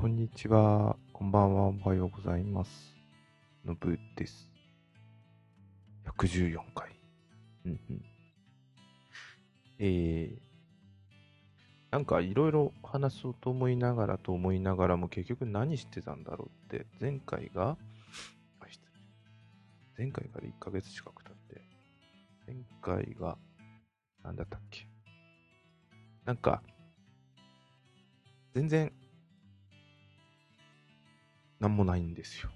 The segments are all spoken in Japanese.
こんにちは。こんばんは。おはようございます。のぶです。114回。うんうん。えー、なんかいろいろ話そうと思いながらと思いながらも結局何してたんだろうって、前回が、前回から1ヶ月近く経って、前回が、なんだったっけ。なんか、全然、なんもないんですよ。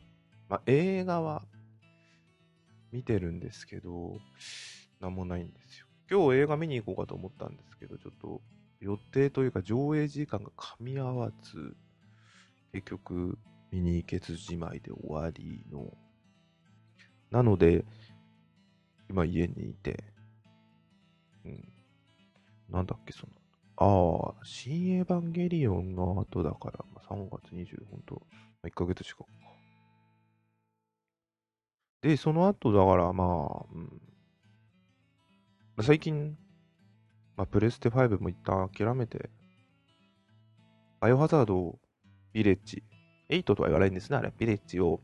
まあ、映画は見てるんですけど、なんもないんですよ。今日映画見に行こうかと思ったんですけど、ちょっと予定というか上映時間が噛み合わず、結局見に行けずじまいで終わりの。なので、今家にいて、うん。なんだっけ、その、ああ、新エヴァンゲリオンの後だから、ま、3月20、本当1ヶ月近くか。で、その後だから、まあ、うん。まあ最近、まあ、プレステ5も一旦諦めて、バイオハザード、ビレッジ、8とは言わないんですね、あれ、ビレッジを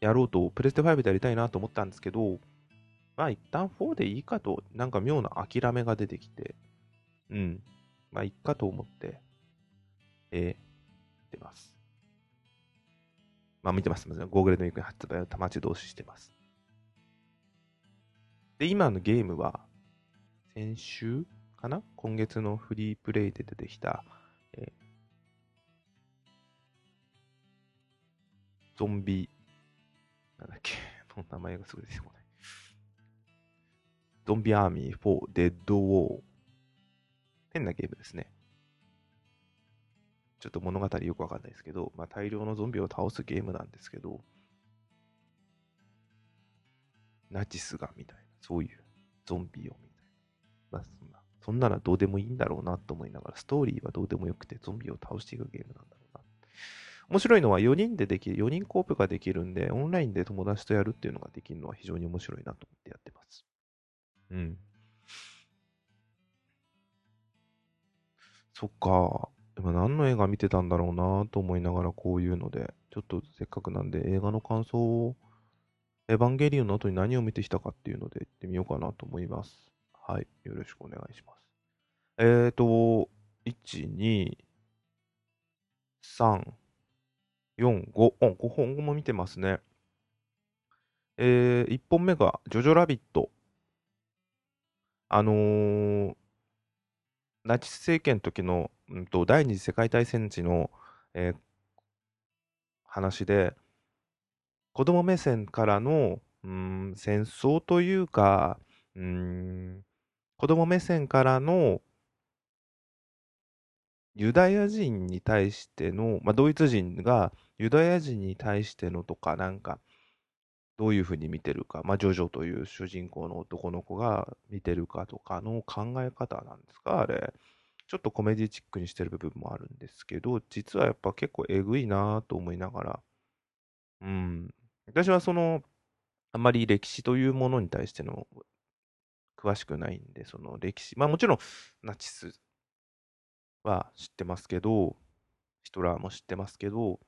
やろうと、プレステ5でやりたいなと思ったんですけど、まあ一旦4でいいかと、なんか妙な諦めが出てきて、うん。まあいいかと思って、えまあ見てます。ゴーグルの行く発売を待ち通ししてます。で、今のゲームは、先週かな？今月のフリープレイで出てきた、えーゾンビ、なんだっけ、もう名前がすぐ出てこない。ゾンビアーミー4デッドウォー。変なゲームですね。ちょっと物語よくわかんないですけど、まあ、大量のゾンビを倒すゲームなんですけど、ナチスがみたいな、そういうゾンビをみたいな。まあ、そんな、そんなのはどうでもいいんだろうなと思いながら、ストーリーはどうでもよくて、ゾンビを倒していくゲームなんだろうな。面白いのは4人でできる、4人コープができるんで、オンラインで友達とやるっていうのができるのは非常に面白いなと思ってやってます。うん。そっか。今何の映画見てたんだろうなと思いながらこういうので、ちょっとせっかくなんで映画の感想を、エヴァンゲリオンの後に何を見てきたかっていうので言ってみようかなと思います。はい。よろしくお願いします。えーと、1、2、3、4, 5, 5本も見てますね。えー、1本目が、ジョジョラビット。あのー、ナチス政権の時の、うんと、第二次世界大戦時の、えー話で、子供目線からの、うん、戦争というか、うん、子供目線からのユダヤ人に対しての、まあ、ドイツ人がユダヤ人に対してのとか、なんか、どういうふうに見てるか、まあ、ジョジョという主人公の男の子が見てるかとかの考え方なんですか、あれ。ちょっとコメディチックにしてる部分もあるんですけど、実はやっぱ結構えぐいなと思いながら、うん。私はその、あまり歴史というものに対しての詳しくないんで、その歴史、まあもちろんナチスは知ってますけど、ヒトラーも知ってますけど、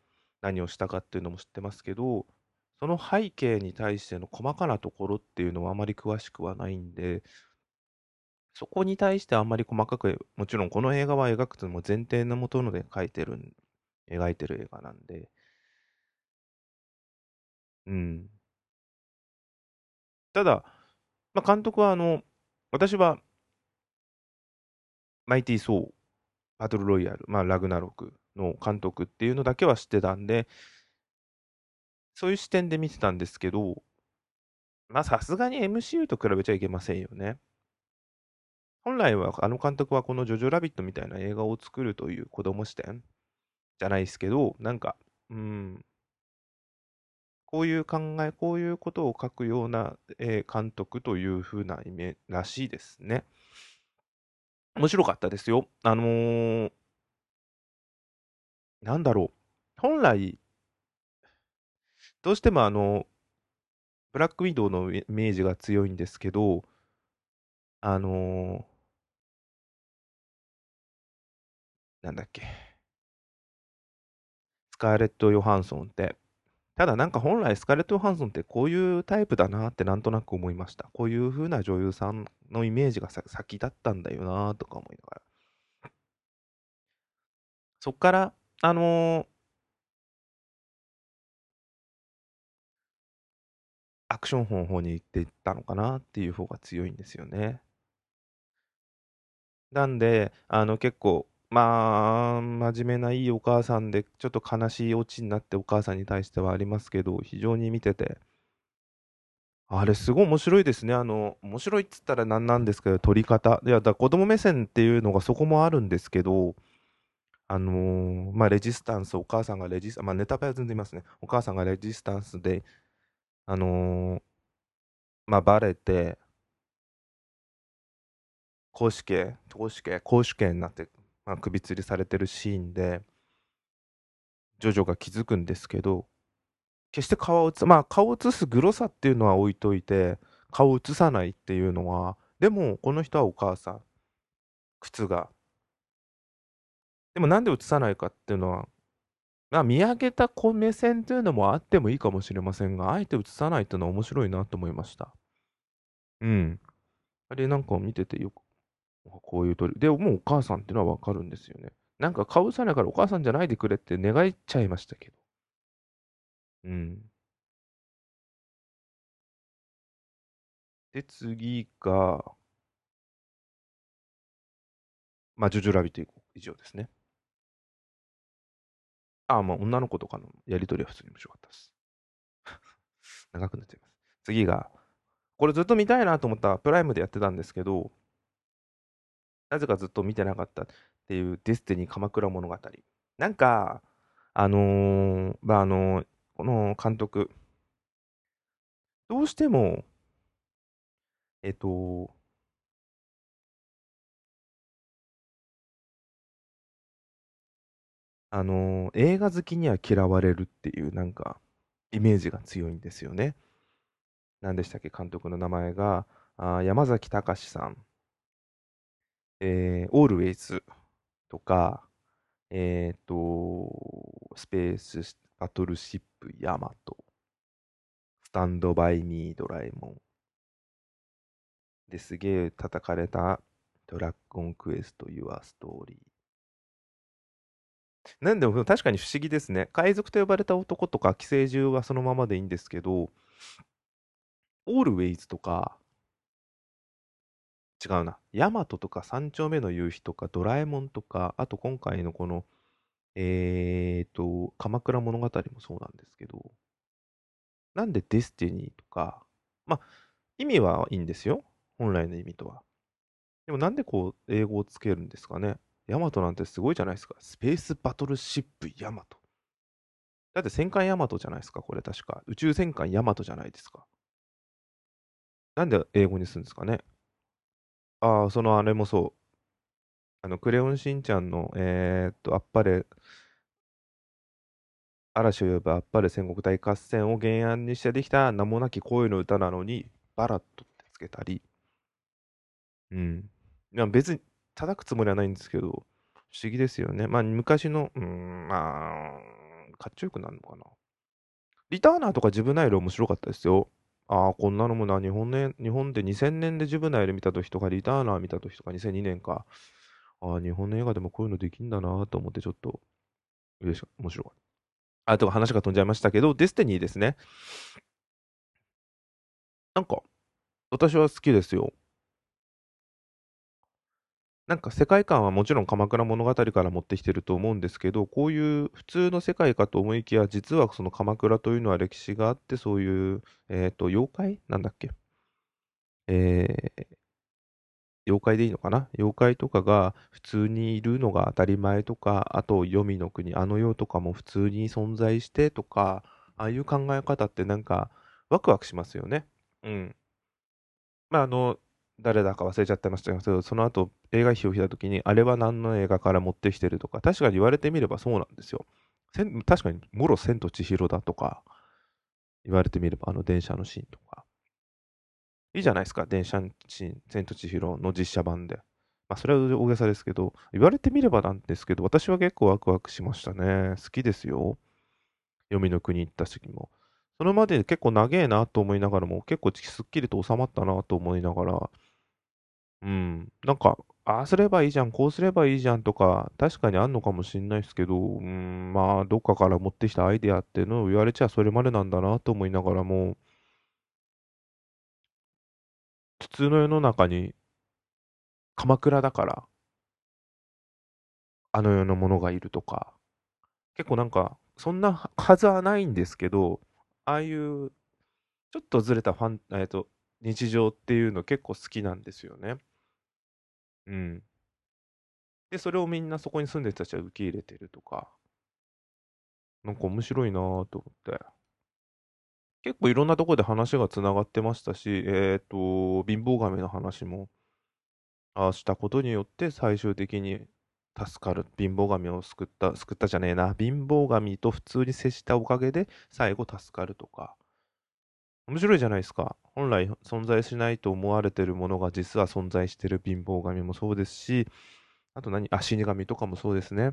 何をしたかっていうのも知ってますけど、その背景に対しての細かなところっていうのはあまり詳しくはないんで、そこに対してあんまり細かく、もちろんこの映画は描くとも前提のもとので描いてる、描いてる映画なんで、うん。ただ、まあ、監督はあの、私は、マイティ・ソー、バトル・ロイヤル、まあ、ラグナロクの監督っていうのだけは知ってたんで、そういう視点で見てたんですけど、まあ、さすがに MCU と比べちゃいけませんよね。本来は、あの監督はこのジョジョラビットみたいな映画を作るという子供視点じゃないですけど、なんか、うん、こういう考え、こういうことを書くような、え監督という風なイメらしいですね。面白かったですよ。あのーなんだろう。本来、どうしてもあの、ブラックウィドウのイメージが強いんですけど、あのーなんだっけ。スカーレット・ヨハンソンって。ただなんか本来スカーレット・ヨハンソンってこういうタイプだなってなんとなく思いました。こういう風な女優さんのイメージが先だったんだよなとか思いながら。そっから、あのー、アクションの方に行っていったのかなっていう方が強いんですよね。なんで、あの結構、まあ、真面目ないいお母さんで、ちょっと悲しいオチになってお母さんに対してはありますけど、非常に見てて、あれすごい面白いですね。あの、面白いっつったら何なんですけど、撮り方。いや、だ子供目線っていうのがそこもあるんですけど、あのーまあ、レジスタンス、お母さんがレジスタンス、まあ、ネタバレは全然いますね。お母さんがレジスタンスで、あのーまあ、バレて、公主刑、公主刑、公主刑になって、まあ、首吊りされてるシーンで、ジョジョが気づくんですけど、決して顔を映す、まあ顔を映すグロさっていうのは置いといて、顔を映さないっていうのは、でもこの人はお母さん、靴が。でもなんで映さないかっていうのは、まあ見上げた子目線というのもあってもいいかもしれませんが、あえて映さないっていうのは面白いなと思いました。うん。あれなんか見ててよくこういう鳥。で、もうお母さんっていうのはわかるんですよね。なんか顔さないからお母さんじゃないでくれって願いちゃいましたけど。うん。で、次が、まあ、ジョジョラビット以上ですね。ああ、まあ、女の子とかのやりとりは普通に面白かったです。長くなっちゃいます。次が、これずっと見たいなと思ったプライムでやってたんですけど、なぜかずっと見てなかったっていうデスティニー鎌倉物語。なんか、あのー、まあ、あのー、この監督、どうしても、えっと、あのー、映画好きには嫌われるっていうなんかイメージが強いんですよね。何でしたっけ？監督の名前があ山崎隆さんえー、オールウェイズとか、えっ、ー、と、スペースバトルシップヤマト、スタンドバイミードラえもん。ですげえ叩かれたドラゴンクエストユアストーリー。なんでも確かに不思議ですね。海賊と呼ばれた男とか寄生獣はそのままでいいんですけど、オールウェイズとか、違うな。ヤマトとか三丁目の夕日とかドラえもんとか、あと今回のこの、えーと、鎌倉物語もそうなんですけど、なんでデスティニーとか、まあ、意味はいいんですよ。本来の意味とは。でもなんでこう、英語をつけるんですかね。ヤマトなんてすごいじゃないですか。スペースバトルシップヤマト。だって戦艦ヤマトじゃないですか、これ確か。宇宙戦艦ヤマトじゃないですか。なんで英語にするんですかね。ああ、そのあれもそう。あの、クレヨンしんちゃんの、えーっと、あっぱれ、嵐を呼ぶあっぱれ戦国大合戦を原案にしてできた名もなき声の歌なのに、バラットってつけたり、うん。いや別に叩くつもりはないんですけど、不思議ですよね。まあ、昔の、うん、まあ、かっちょよくなるのかな。リターナーとか自分ナイル面白かったですよ。ああ、こんなのもな、日本ね、日本で2000年でジブナイル見た時とか、リターナー見た時とか、2002年か。ああ、日本の映画でもこういうのできんだなと思って、ちょっと、嬉しかった。面白かった。あと話が飛んじゃいましたけど、デスティニーですね。なんか、私は好きですよ。なんか世界観はもちろん鎌倉物語から持ってきてると思うんですけど、こういう普通の世界かと思いきや、実はその鎌倉というのは歴史があって、そういう、えっと、妖怪？なんだっけ？えー、妖怪でいいのかな？妖怪とかが普通にいるのが当たり前とか、あと、黄泉の国、あの世とかも普通に存在してとか、ああいう考え方ってなんか、ワクワクしますよね。うん。まあ、あの、誰だか忘れちゃってましたけど、その後映画費を引いた時に、あれは何の映画から持ってきてるとか、確かに言われてみればそうなんですよ。確かに、もろ千と千尋だとか、言われてみれば、あの電車のシーンとか。いいじゃないですか、電車のシーン、千と千尋の実写版で。まあ、それは大げさですけど、言われてみればなんですけど、私は結構ワクワクしましたね。好きですよ。黄泉の国行った時も。それまで結構長えなと思いながらも、結構すっきりと収まったなと思いながら、うん、なんか、ああすればいいじゃん、こうすればいいじゃんとか、確かにあんのかもしんないですけど、うん、まあ、どっかから持ってきたアイデアっていうのを言われちゃそれまでなんだなと思いながらも、普通の世の中に、鎌倉だから、あの世のものがいるとか、結構なんか、そんなはずはないんですけど、ああいう、ちょっとずれたファン、えっと、日常っていうの結構好きなんですよね。うん。で、それをみんなそこに住んでる人たちは受け入れてるとか、なんか面白いなぁと思って。結構いろんなところで話がつながってましたし、えっと、貧乏神の話も、ああしたことによって最終的に助かる。貧乏神を救った、救ったじゃねえな。貧乏神と普通に接したおかげで最後助かるとか。面白いじゃないですか。本来存在しないと思われてるものが実は存在してる貧乏神もそうですし、あと何？あ、死神とかもそうですね。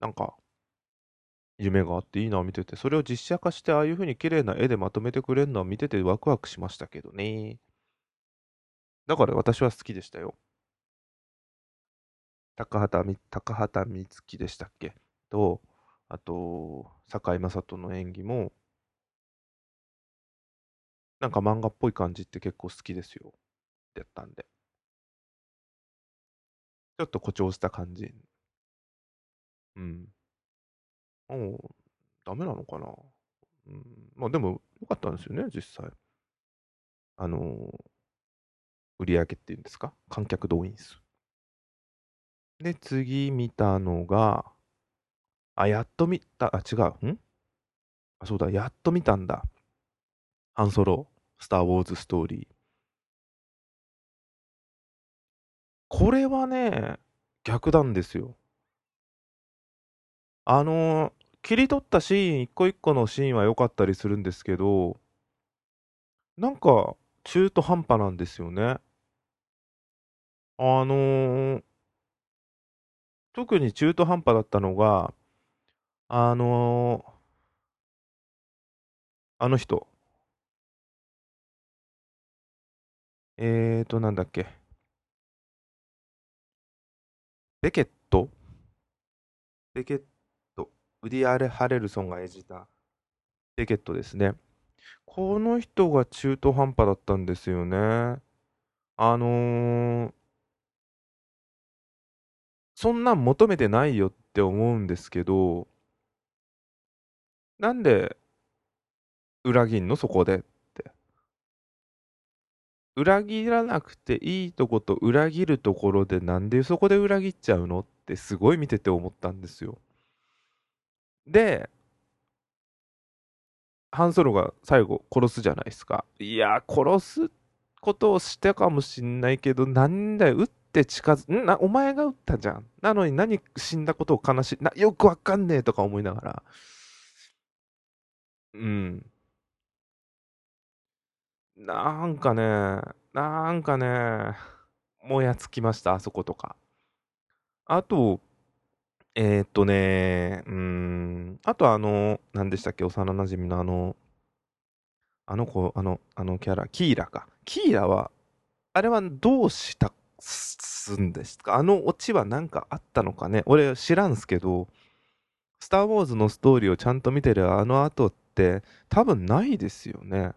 なんか、夢があっていいな見てて、それを実写化してああいう風に綺麗な絵でまとめてくれるのは見ててワクワクしましたけどね。だから私は好きでしたよ。高畑高畑充希でしたっけ？と、あと、堺雅人の演技も、なんか漫画っぽい感じって結構好きですよ。やったんで。ちょっと誇張した感じ。うん。もう、ダメなのかな。うん。まあでも、良かったんですよね、実際。あのー、売り上げっていうんですか？観客動員数。で、次見たのが、あ、やっと見た、あ、違う。ん？あ、そうだ、やっと見たんだ。ハンソロ、スター・ウォーズ・ストーリー。これはね、逆なんですよ。あの、切り取ったシーン、一個一個のシーンは良かったりするんですけど、なんか、中途半端なんですよね。あのー、特に中途半端だったのが、あのー、あの人。えーと、なんだっけ？ベケット？ベケット。ウディ・アレ・ハレルソンが演じたベケットですね。この人が中途半端だったんですよね。あのー、そんなん求めてないよって思うんですけど、なんで裏切んの？そこで。裏切らなくていいとこと裏切るところでなんでそこで裏切っちゃうのってすごい見てて思ったんですよ。で、ハンソロが最後殺すじゃないですか。いや、殺すことをしたかもしんないけど、なんだよ、撃って近づ、ん？な、お前が撃ったじゃん。なのに何死んだことを悲しい、な、よくわかんねえとか思いながら。うん。なんかね、なんかね、もやつきました、あそことか。あと、えー、っとね、うん、あとあの、何でしたっけ、幼馴染のあの、あの子、あの、あのキャラ、キーラか。キーラは、あれはどうしたすんですか？あのオチは何かあったのかね？俺知らんすけど、スター・ウォーズのストーリーをちゃんと見てるあの後って多分ないですよね。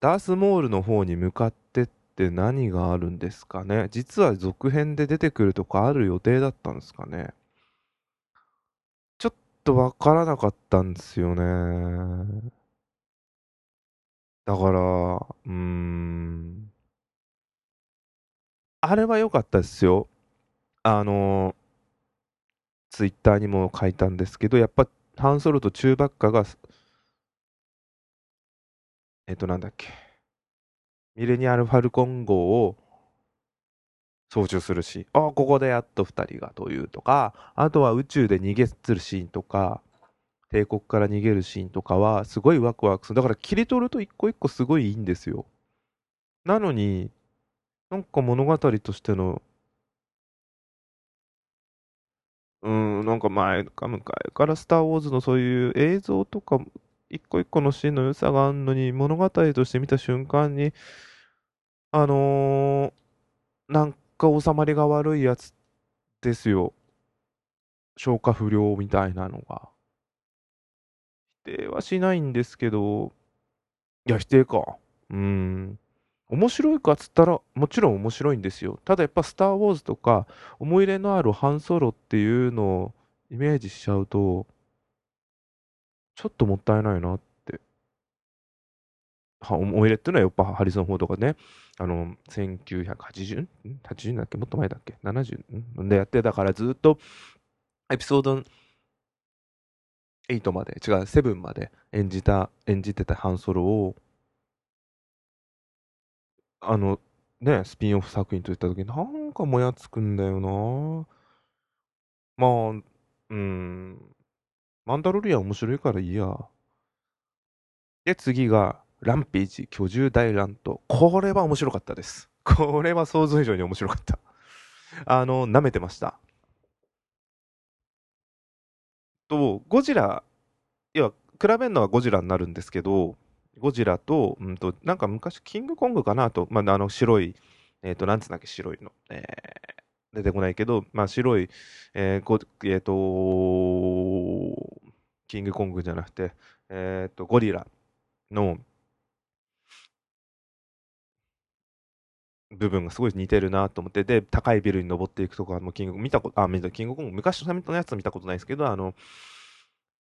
ダースモールの方に向かってって何があるんですかね？実は続編で出てくるとかある予定だったんですかね？ちょっとわからなかったんですよね。だから、うーん。あれは良かったですよ。あの、ツイッターにも書いたんですけど、やっぱ、ハンソロとチューバッカがえっと、なんだっけ。ミレニアル・ファルコン号を操縦するし、ああ、ここでやっと2人がというとか、あとは宇宙で逃げするシーンとか、帝国から逃げるシーンとかは、すごいワクワクする。だから切り取ると一個一個すごいいいんですよ。なのに、なんか物語としての、うん、なんか前か向かいからスター・ウォーズのそういう映像とか、一個一個のシーンの良さがあるのに、物語として見た瞬間に、あのー、なんか収まりが悪いやつですよ。消化不良みたいなのが。否定はしないんですけど、いや、否定か。うん。面白いかっつったら、もちろん面白いんですよ。ただやっぱスター・ウォーズとか、思い入れのあるハンソロっていうのをイメージしちゃうと、ちょっともったいないなって。は思い入れっていうのはやっぱハリソン・フォードがね、あの、1980? 80だっけ？もっと前だっけ ?70? でやってたからずっとエピソード8まで、違う、7まで演じた、演じてたハンソロを、あの、ね、スピンオフ作品といった時に、なんかもやつくんだよな。まあ、うん、マンダロリアン面白いからいいや。で、次が、ランページ居住大乱闘。これは面白かったです。これは想像以上に面白かった。あの、舐めてました。と、ゴジラ、いや、比べるのはゴジラになるんですけど、ゴジラと、うんと、なんか昔、キングコングかなと、まあ、あの白い、えっ、ー、と、なんつうんだっけ、白いの。えー、出てこないけど、まあ、白い、えーごえーと、キングコングじゃなくて、えっ、ー、と、ゴリラの部分がすごい似てるなと思って、で、高いビルに登っていくとかもキング、見たこと、あ、見た、キングコング、昔のやつは見たことないですけど、あの、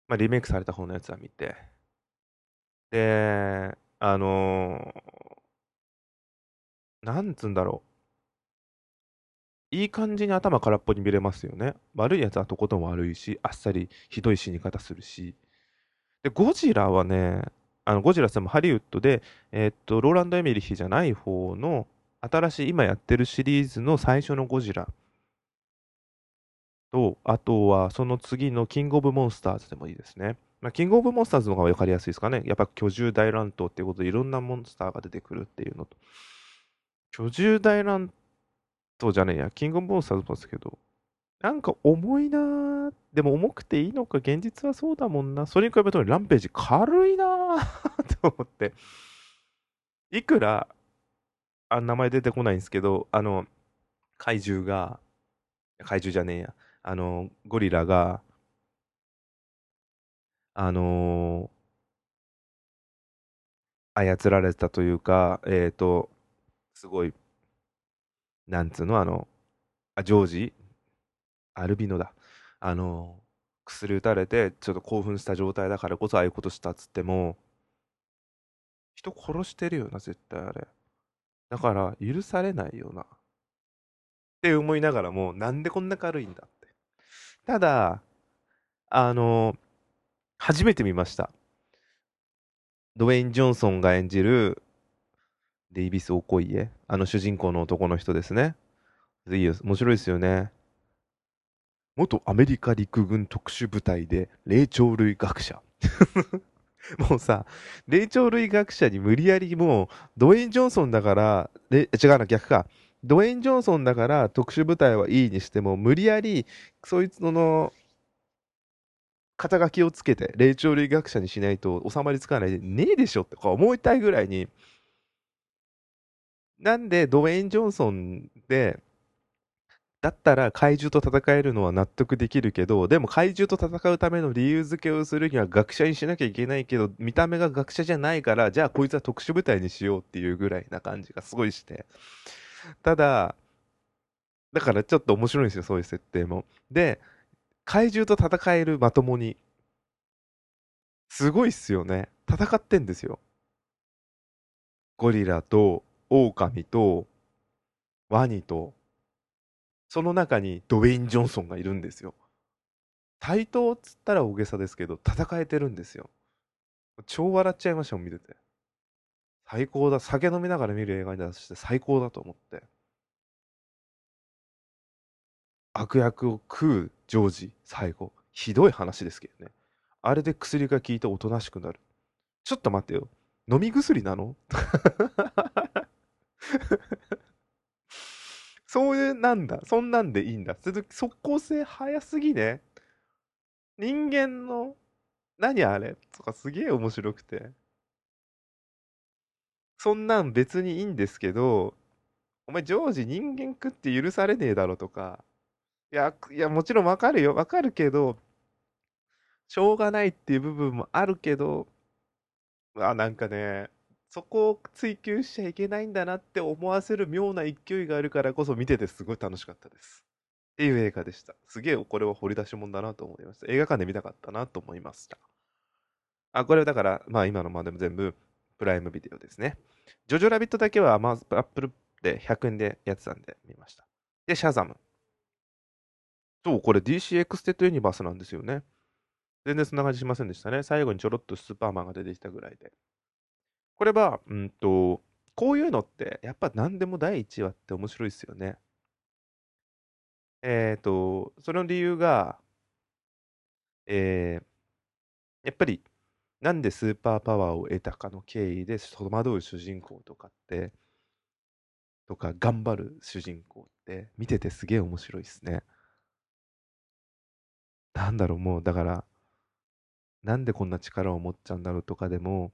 まあ、リメイクされた方のやつは見て、で、あのー、なんつうんだろう。いい感じに頭空っぽに見れますよね。悪いやつはとことん悪いし、あっさりひどい死に方するし。で、ゴジラはね、あのゴジラさんもハリウッドで、えー、っと、ローランド・エミリヒじゃない方の、新しい今やってるシリーズの最初のゴジラと、あとはその次のキングオブモンスターズでもいいですね。まあ、キングオブモンスターズの方が分かりやすいですかね。やっぱ居住大乱闘っていうことでいろんなモンスターが出てくるっていうのと。居住大乱闘じゃねえや。キングオブモンスターズもですけど。なんか重いな。でも重くていいのか、現実はそうだもんな。それに比べるとランページ軽いな と思って。いくら、あ、名前出てこないんですけど、あの、怪獣が、怪獣じゃねえや。あの、ゴリラが、あのー、操られたというか、えっ、ー、と、すごい、なんつうの、あの、あ、ジョージ？アルビノだ。あの、薬打たれて、ちょっと興奮した状態だからこそああいうことしたっつっても、人殺してるよな、絶対あれ。だから、許されないよな。って思いながらも、なんでこんな軽いんだって。ただ、あの初めて見ました。ドウェイン・ジョンソンが演じるデイビス・オコイエ。あの主人公の男の人ですね。いいよ、面白いですよね。元アメリカ陸軍特殊部隊で霊長類学者。もうさ、霊長類学者に無理やりもう、ドウェイン・ジョンソンだから、違うな、逆か。ドウェイン・ジョンソンだから特殊部隊はいいにしても、無理やり、そいつの肩書きをつけて霊長類学者にしないと収まりつかないでねえでしょって思いたいぐらいになんでドウェイン・ジョンソンでだったら怪獣と戦えるのは納得できるけどでも怪獣と戦うための理由付けをするには学者にしなきゃいけないけど見た目が学者じゃないからじゃあこいつは特殊部隊にしようっていうぐらいな感じがすごいしてただだからちょっと面白いんですよそういう設定もで怪獣と戦えるまともに。すごいっすよね。戦ってんですよ。ゴリラと、狼と、ワニと、その中にドウェイン・ジョンソンがいるんですよ。対等っつったら大げさですけど、戦えてるんですよ。超笑っちゃいましたもん、見てて。最高だ。酒飲みながら見る映画に出して最高だと思って。悪役を食うジョージ、最後。ひどい話ですけどね。あれで薬が効いておとなしくなる。ちょっと待ってよ。飲み薬なの？そういうなんだ。そんなんでいいんだ。速攻性早すぎね。人間の、何あれ？とかすげえ面白くて。そんなん別にいいんですけど、お前常時人間食って許されねえだろとか、いや、いや、もちろんわかるよ。わかるけど、しょうがないっていう部分もあるけど、あ、なんかね、そこを追求しちゃいけないんだなって思わせる妙な勢いがあるからこそ見ててすごい楽しかったです。っていう映画でした。すげえこれは掘り出し物だなと思いました。映画館で見たかったなと思いました。あ、これはだから、まあ今のまでも全部プライムビデオですね。ジョジョラビットだけはまずアップルで100円でやってたんで見ました。で、シャザム。そう、これ DC エクステンデッドユニバースなんですよね。全然そんな感じしませんでしたね。最後にちょろっとスーパーマンが出てきたぐらいで。これは、うんと、こういうのって、やっぱ何でも第1話って面白いですよね。えっ、ー、と、その理由が、えー、やっぱり、なんでスーパーパワーを得たかの経緯で戸惑う主人公とかって、とか頑張る主人公って見ててすげえ面白いですね。なんだろう、もうだから、なんでこんな力を持っちゃうんだろうとかでも、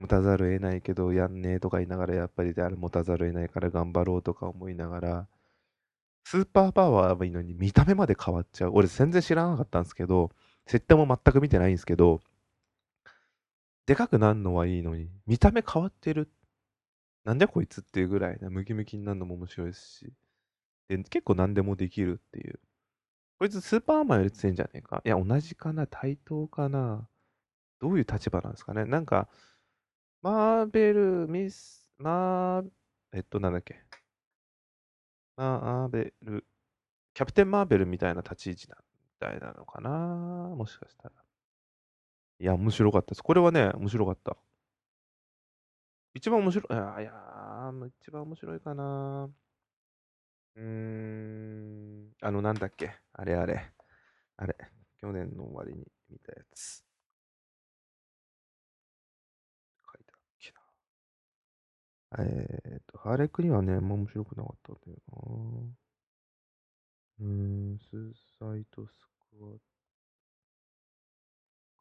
持たざるを得ないけど、やんねえとか言いながら、やっぱりであれ持たざるを得ないから頑張ろうとか思いながら、スーパーパワーはいいのに見た目まで変わっちゃう。俺全然知らなかったんですけど、設定も全く見てないんですけど、でかくなるのはいいのに、見た目変わってる。なんでこいつっていうぐらいな、ムキムキになるのも面白いですし。で、結構何でもできるっていう。こいつスーパーマンより強いんじゃねえか。いや、同じかな対等かなどういう立場なんですかね。なんか、マーベル、ミス、マー、えっと、なんだっけ。マーベル、キャプテン・マーベルみたいな立ち位置な、みたいなのかなもしかしたら。いや、面白かったです。これはね、面白かった。一番面白い、いや、いや一番面白いかなうーん、あの、なんだっけ。あれあれ。あれ。去年の終わりに見たやつ。書いたっけな。えーと、ハーレクリンはね、あんま面白くなかったんだよな。うーん、スーサイドスクワット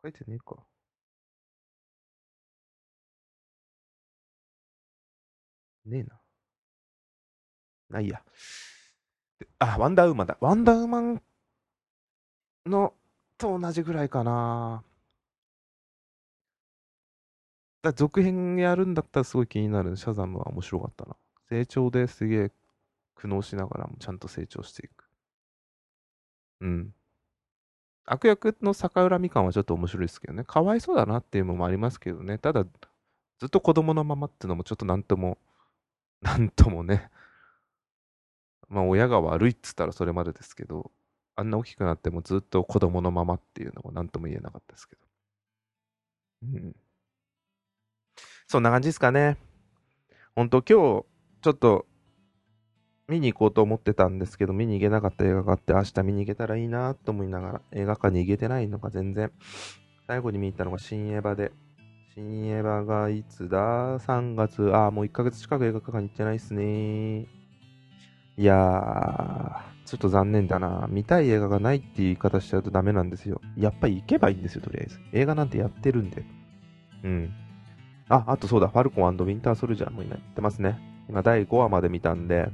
書いてねえか。ねえな。ないや。あ、ワンダーウーマンだ。ワンダーウーマンのと同じぐらいかな。だ続編やるんだったらすごい気になる。シャザムは面白かったな。成長ですげえ苦悩しながらもちゃんと成長していく。うん。悪役の逆恨み感はちょっと面白いですけどね。かわいそうだなっていうのもありますけどね。ただ、ずっと子供のままっていうのもちょっとなんとも、なんともね。まあ親が悪いっつったらそれまでですけど、あんな大きくなってもずっと子供のままっていうのも何とも言えなかったですけど。うん。そんな感じですかね。ほんと今日、ちょっと見に行こうと思ってたんですけど、見に行けなかった映画があって、明日見に行けたらいいなと思いながら、映画館に行けてないのが全然。最後に見に行ったのが新エヴァで。新エヴァがいつだ ?3 月。ああ、もう1ヶ月近く映画館に行ってないっすね。いやー、ちょっと残念だな。見たい映画がないって言い方しちゃうとダメなんですよ。やっぱり行けばいいんですよ、とりあえず。映画なんてやってるんで。うん。あ、あとそうだ、ファルコンウィンターソルジャーも今やってますね。今第5話まで見たんで、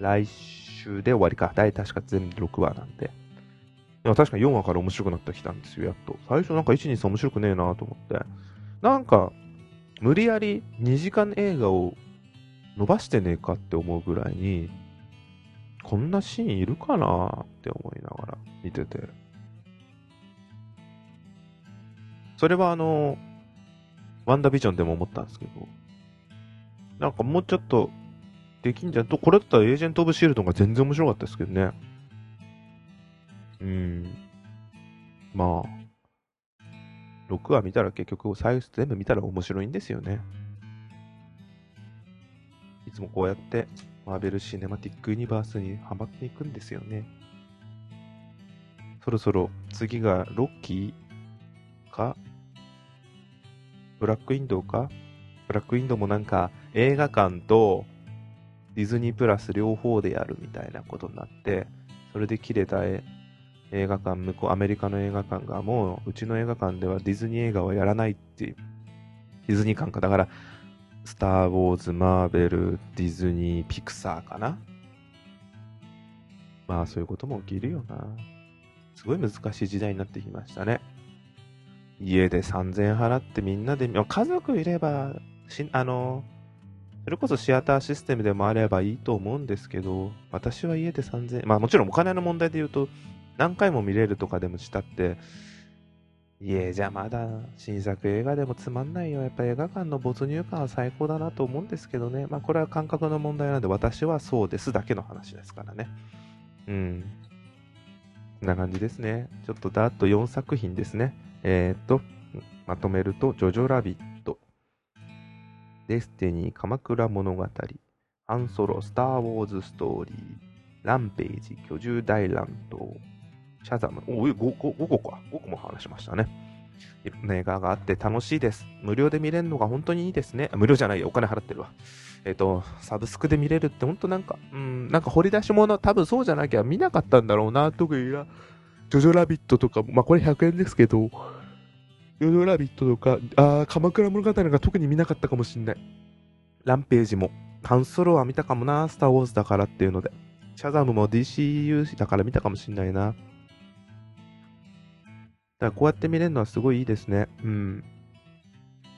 来週で終わりか。大確か全6話なんで。でも確かに4話から面白くなってきたんですよ、やっと。最初なんか1、2、3面白くねえなと思って。なんか、無理やり2時間映画を伸ばしてねえかって思うぐらいに、こんなシーンいるかなって思いながら見てて。それはあの、ワンダービジョンでも思ったんですけど、なんかもうちょっとできんじゃんと、これだったらエージェント・オブ・シールドが全然面白かったですけどね。うん。まあ、6話見たら結局最後全部見たら面白いんですよね。いつもこうやってマーベル・シネマティック・ユニバースにハマっていくんですよね。そろそろ次がロッキーかブラックウィンドウか？ブラックウィンドウもなんか映画館とディズニープラス両方でやるみたいなことになって、それで切れた映画館、向こう、アメリカの映画館がもう、うちの映画館ではディズニー映画はやらないっていう、ディズニー館か。だから、スター・ウォーズ、マーベル、ディズニー、ピクサーかな？まあ、そういうことも起きるよな。すごい難しい時代になってきましたね。家で3000円払ってみんなで、家族いれば、しあの、それこそシアターシステムでもあればいいと思うんですけど、私は家で3000円、まあもちろんお金の問題で言うと、何回も見れるとかでもしたって、家じゃまだ新作映画でもつまんないよ。やっぱ映画館の没入感は最高だなと思うんですけどね。まあこれは感覚の問題なので私はそうですだけの話ですからね。うん。こんな感じですね。ちょっとだっと4作品ですね。えっ、と、まとめると、ジョジョラビット、デスティニー鎌倉物語、ハンソロスター・ウォーズ・ストーリー、ランペイジ巨獣大乱闘、シャザム、お 5, 5, 5個か。5個も話しましたね。いろんな映画があって楽しいです。無料で見れるのが本当にいいですね。無料じゃないよ。お金払ってるわ。えっ、ー、と、サブスクで見れるって本当なんか、うん、なんか掘り出し物、多分そうじゃなきゃ見なかったんだろうな。特にな、ジョジョラビットとか、まあこれ100円ですけど、ジョジョラビットとか、あ鎌倉物語なんか特に見なかったかもしんない。ランページも、カンソロは見たかもな、スター・ウォーズだからっていうので。シャザムも DCU だから見たかもしんないな。だからこうやって見れるのはすごいいいですね。うん。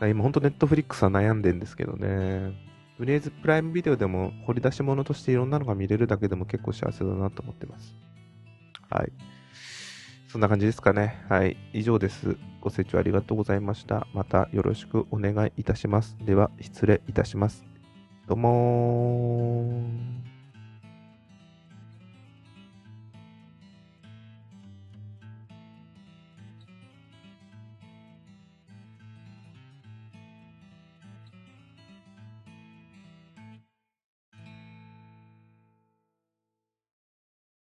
今ほんとネットフリックスは悩んでんですけどね。とりあえずプライムビデオでも掘り出し物としていろんなのが見れるだけでも結構幸せだなと思ってます。はい。そんな感じですかね。はい。以上です。ご清聴ありがとうございました。またよろしくお願いいたします。では、失礼いたします。どうもー。